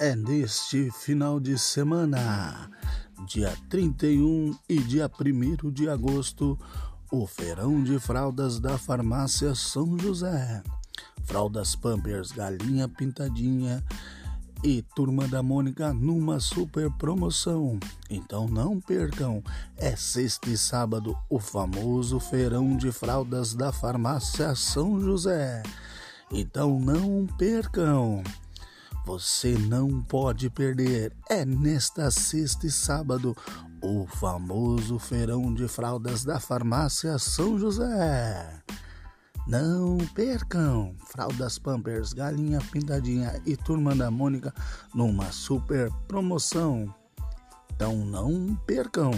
é neste final de semana, dia 31 e dia 1 de agosto, o feirão de fraldas da farmácia São José. Fraldas Pampers Galinha Pintadinha e Turma da Mônica numa super promoção. Então não percam, é sexta e sábado o famoso feirão de fraldas da farmácia São José. Então não percam. Você não pode perder. É nesta sexta e sábado o famoso feirão de fraldas da farmácia São José. Não percam! Fraldas Pampers, Galinha Pintadinha e Turma da Mônica numa super promoção. Então não percam!